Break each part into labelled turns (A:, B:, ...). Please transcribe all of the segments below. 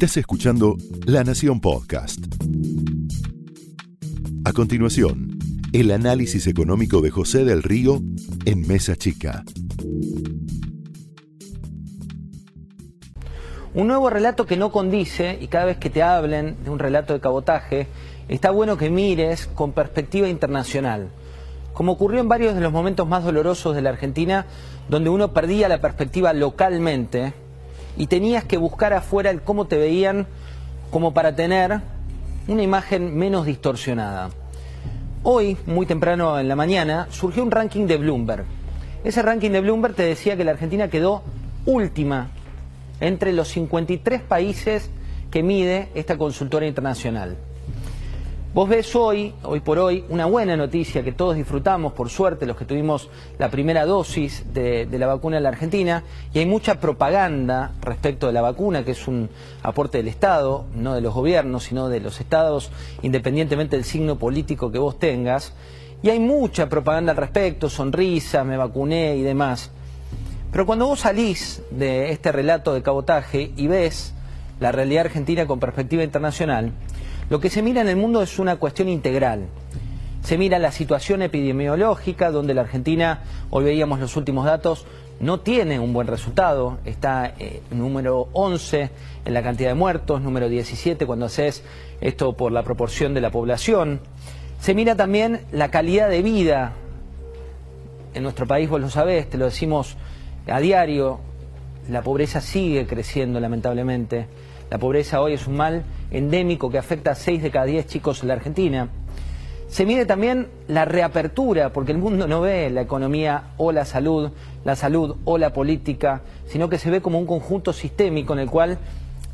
A: Estás escuchando La Nación Podcast. A continuación, el análisis económico de José del Río en Mesa Chica.
B: Un nuevo relato que no condice, y cada vez que te hablen de un relato de cabotaje, está bueno que mires con perspectiva internacional. Como ocurrió en varios de los momentos más dolorosos de la Argentina, donde uno perdía la perspectiva localmente y tenías que buscar afuera el cómo te veían como para tener una imagen menos distorsionada. Hoy, muy temprano en la mañana, surgió un ranking de Bloomberg. Ese ranking de Bloomberg te decía que la Argentina quedó última entre los 53 países que mide esta consultora internacional. Vos ves hoy, hoy por hoy, una buena noticia que todos disfrutamos, por suerte, los que tuvimos la primera dosis de, la vacuna en la Argentina, y hay mucha propaganda respecto de la vacuna, que es un aporte del Estado, no de los gobiernos, sino de los estados, independientemente del signo político que vos tengas, y hay mucha propaganda al respecto, sonrisa, me vacuné y demás. Pero cuando vos salís de este relato de cabotaje y ves la realidad argentina con perspectiva internacional, lo que se mira en el mundo es una cuestión integral. Se mira la situación epidemiológica, donde la Argentina, hoy veíamos los últimos datos, no tiene un buen resultado. Está eh, número 11 en la cantidad de muertos, número 17 cuando haces esto por la proporción de la población. Se mira también la calidad de vida. En nuestro país, vos lo sabés, te lo decimos a diario, la pobreza sigue creciendo lamentablemente. La pobreza hoy es un mal endémico que afecta a 6 de cada 10 chicos en la Argentina. Se mide también la reapertura, porque el mundo no ve la economía o la salud, la salud o la política, sino que se ve como un conjunto sistémico en el cual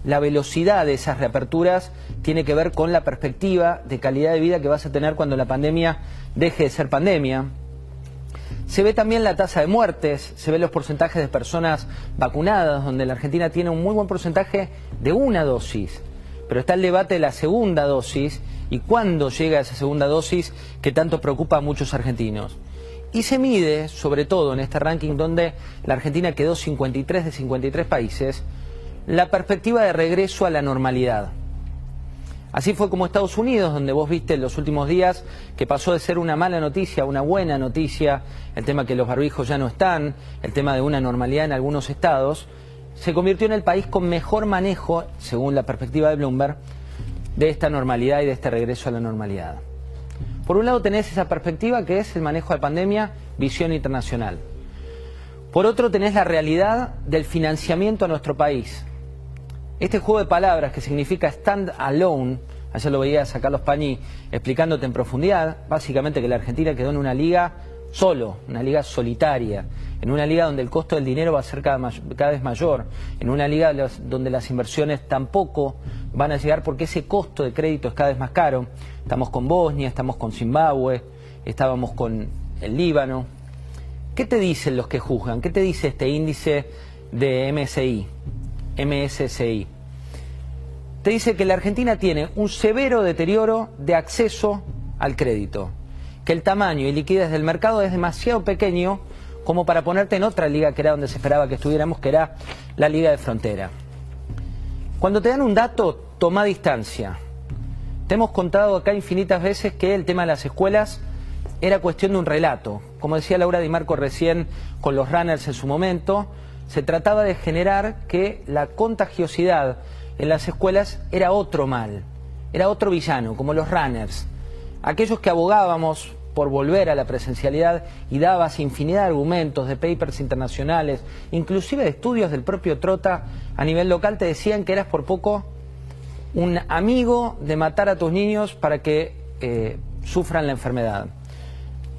B: la velocidad de esas reaperturas tiene que ver con la perspectiva de calidad de vida que vas a tener cuando la pandemia deje de ser pandemia. Se ve también la tasa de muertes, se ven los porcentajes de personas vacunadas, donde la Argentina tiene un muy buen porcentaje de una dosis pero está el debate de la segunda dosis y cuándo llega esa segunda dosis que tanto preocupa a muchos argentinos. Y se mide, sobre todo en este ranking donde la Argentina quedó 53 de 53 países, la perspectiva de regreso a la normalidad. Así fue como Estados Unidos, donde vos viste en los últimos días que pasó de ser una mala noticia a una buena noticia, el tema que los barbijos ya no están, el tema de una normalidad en algunos estados, se convirtió en el país con mejor manejo, según la perspectiva de Bloomberg, de esta normalidad y de este regreso a la normalidad. Por un lado tenés esa perspectiva que es el manejo de pandemia, visión internacional. Por otro tenés la realidad del financiamiento a nuestro país. Este juego de palabras que significa stand alone, ayer lo veía a Carlos Pañi explicándote en profundidad, básicamente que la Argentina quedó en una liga solo, una liga solitaria, en una liga donde el costo del dinero va a ser cada, vez mayor, en una liga donde las inversiones tampoco van a llegar porque ese costo de crédito es cada vez más caro. Estamos con Bosnia, estamos con Zimbabue, estábamos con el Líbano. ¿Qué te dicen los que juzgan? ¿Qué te dice este índice de MSI, MSCI? Te dice que la Argentina tiene un severo deterioro de acceso al crédito que el tamaño y liquidez del mercado es demasiado pequeño como para ponerte en otra liga que era donde se esperaba que estuviéramos, que era la liga de frontera. Cuando te dan un dato, toma distancia. Te hemos contado acá infinitas veces que el tema de las escuelas era cuestión de un relato. Como decía Laura Di Marco recién con los runners en su momento, se trataba de generar que la contagiosidad en las escuelas era otro mal, era otro villano, como los runners aquellos que abogábamos por volver a la presencialidad y dabas infinidad de argumentos de papers internacionales, inclusive de estudios del propio Trota a nivel local, te decían que eras por poco un amigo de matar a tus niños para que eh, sufran la enfermedad.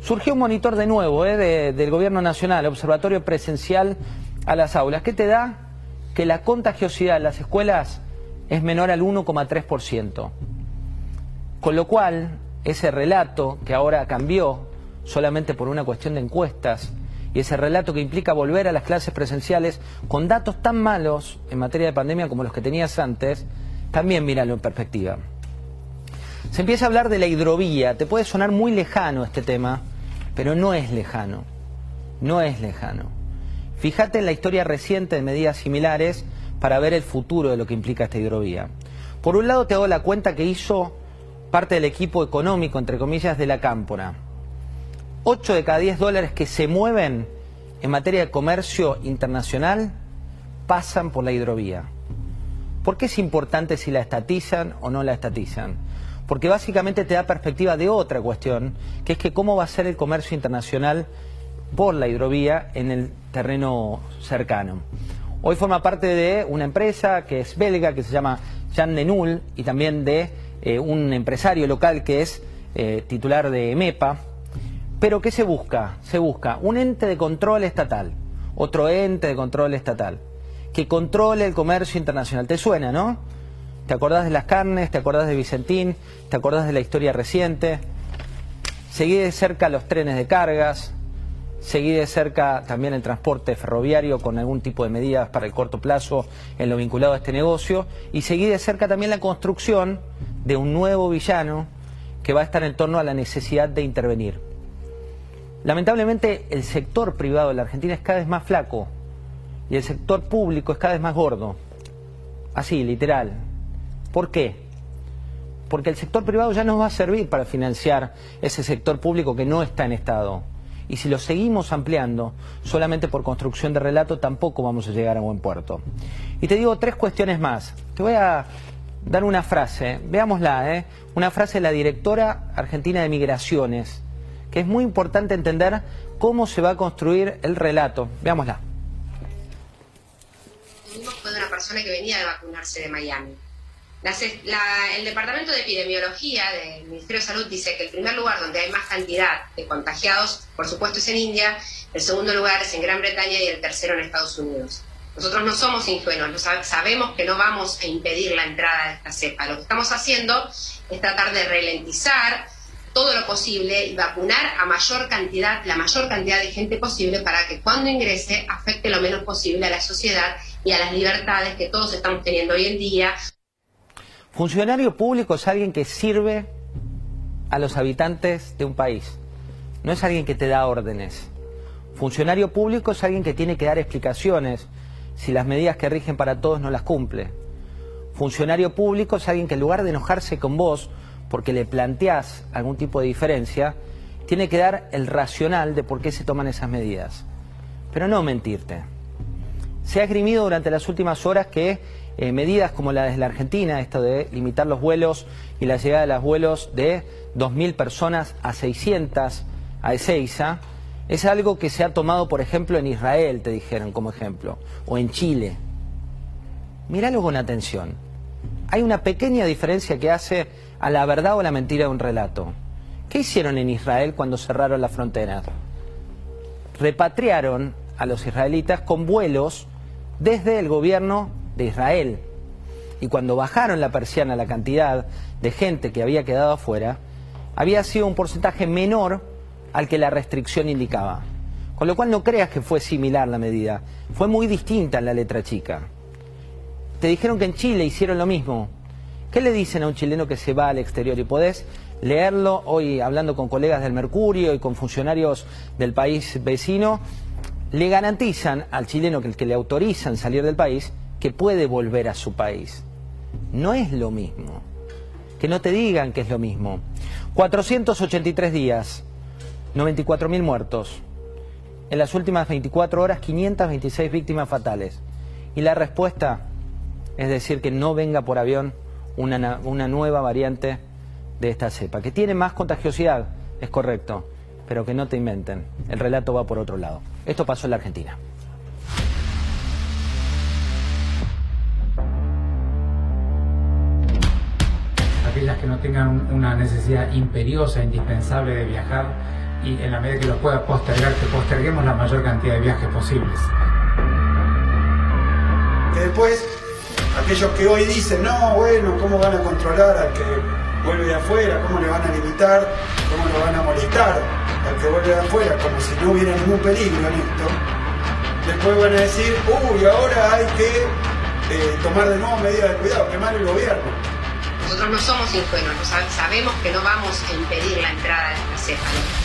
B: Surgió un monitor de nuevo eh, del Gobierno Nacional, Observatorio Presencial a las aulas, que te da que la contagiosidad en las escuelas es menor al 1,3%. Con lo cual, ese relato que ahora cambió solamente por una cuestión de encuestas y ese relato que implica volver a las clases presenciales con datos tan malos en materia de pandemia como los que tenías antes, también míralo en perspectiva. Se empieza a hablar de la hidrovía, te puede sonar muy lejano este tema, pero no es lejano, no es lejano. Fíjate en la historia reciente de medidas similares para ver el futuro de lo que implica esta hidrovía. Por un lado te hago la cuenta que hizo parte del equipo económico, entre comillas, de la Cámpora. 8 de cada 10 dólares que se mueven en materia de comercio internacional pasan por la hidrovía. ¿Por qué es importante si la estatizan o no la estatizan? Porque básicamente te da perspectiva de otra cuestión, que es que cómo va a ser el comercio internacional por la hidrovía en el terreno cercano. Hoy forma parte de una empresa que es belga, que se llama Jean Denul, y también de eh, un empresario local que es eh, titular de MEPA. Pero ¿qué se busca? Se busca un ente de control estatal, otro ente de control estatal, que controle el comercio internacional. ¿Te suena, no? ¿Te acordás de las carnes? ¿Te acordás de Vicentín? ¿Te acordás de la historia reciente? Seguí de cerca los trenes de cargas, seguí de cerca también el transporte ferroviario con algún tipo de medidas para el corto plazo en lo vinculado a este negocio y seguí de cerca también la construcción de un nuevo villano que va a estar en torno a la necesidad de intervenir. Lamentablemente el sector privado de la Argentina es cada vez más flaco y el sector público es cada vez más gordo. Así, literal. ¿Por qué? Porque el sector privado ya no va a servir para financiar ese sector público que no está en Estado. Y si lo seguimos ampliando solamente por construcción de relato, tampoco vamos a llegar a buen puerto. Y te digo tres cuestiones más. Te voy a dar una frase, veámosla, ¿eh? una frase de la directora argentina de Migraciones, que es muy importante entender cómo se va a construir el relato. Veámosla.
C: Fue de una persona que venía de vacunarse de Miami. el Departamento de Epidemiología del Ministerio de Salud dice que el primer lugar donde hay más cantidad de contagiados, por supuesto, es en India, el segundo lugar es en Gran Bretaña y el tercero en Estados Unidos. Nosotros no somos ingenuos, sabemos que no vamos a impedir la entrada de esta cepa. Lo que estamos haciendo es tratar de ralentizar todo lo posible y vacunar a mayor cantidad, la mayor cantidad de gente posible para que cuando ingrese afecte lo menos posible a la sociedad y a las libertades que todos estamos teniendo hoy en día.
B: Funcionario público es alguien que sirve a los habitantes de un país, no es alguien que te da órdenes. Funcionario público es alguien que tiene que dar explicaciones si las medidas que rigen para todos no las cumple. Funcionario público es alguien que en lugar de enojarse con vos porque le planteás algún tipo de diferencia, tiene que dar el racional de por qué se toman esas medidas. Pero no mentirte. Se ha esgrimido durante las últimas horas que eh, medidas como la de la Argentina, esto de limitar los vuelos y la llegada de los vuelos de 2.000 personas a 600 a Ezeiza, es algo que se ha tomado, por ejemplo, en Israel, te dijeron como ejemplo, o en Chile. Míralo con atención. Hay una pequeña diferencia que hace a la verdad o la mentira de un relato. ¿Qué hicieron en Israel cuando cerraron las fronteras? Repatriaron a los israelitas con vuelos desde el gobierno de Israel. Y cuando bajaron la persiana la cantidad de gente que había quedado afuera, había sido un porcentaje menor al que la restricción indicaba. Con lo cual no creas que fue similar la medida, fue muy distinta en la letra chica. Te dijeron que en Chile hicieron lo mismo. ¿Qué le dicen a un chileno que se va al exterior? Y podés leerlo hoy hablando con colegas del Mercurio y con funcionarios del país vecino. Le garantizan al chileno que el que le autorizan salir del país que puede volver a su país. No es lo mismo. Que no te digan que es lo mismo. 483 días 94.000 muertos. En las últimas 24 horas, 526 víctimas fatales. Y la respuesta es decir que no venga por avión una, una nueva variante de esta cepa, que tiene más contagiosidad, es correcto, pero que no te inventen. El relato va por otro lado. Esto pasó en la Argentina.
D: Aquellas que no tengan una necesidad imperiosa, indispensable de viajar, y en la medida que lo pueda postergar, que posterguemos la mayor cantidad de viajes posibles.
E: Que después, aquellos que hoy dicen, no, bueno, ¿cómo van a controlar al que vuelve de afuera? ¿Cómo le van a limitar? ¿Cómo lo van a molestar al que vuelve de afuera? Como si no hubiera ningún peligro en esto. Después van a decir, uy, ahora hay que eh, tomar de nuevo medidas de cuidado, que mal el gobierno.
C: Nosotros no somos ingenuos, sabemos que no vamos a impedir la entrada de esta cepa.